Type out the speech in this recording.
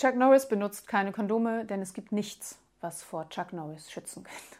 Chuck Norris benutzt keine Kondome, denn es gibt nichts, was vor Chuck Norris schützen könnte.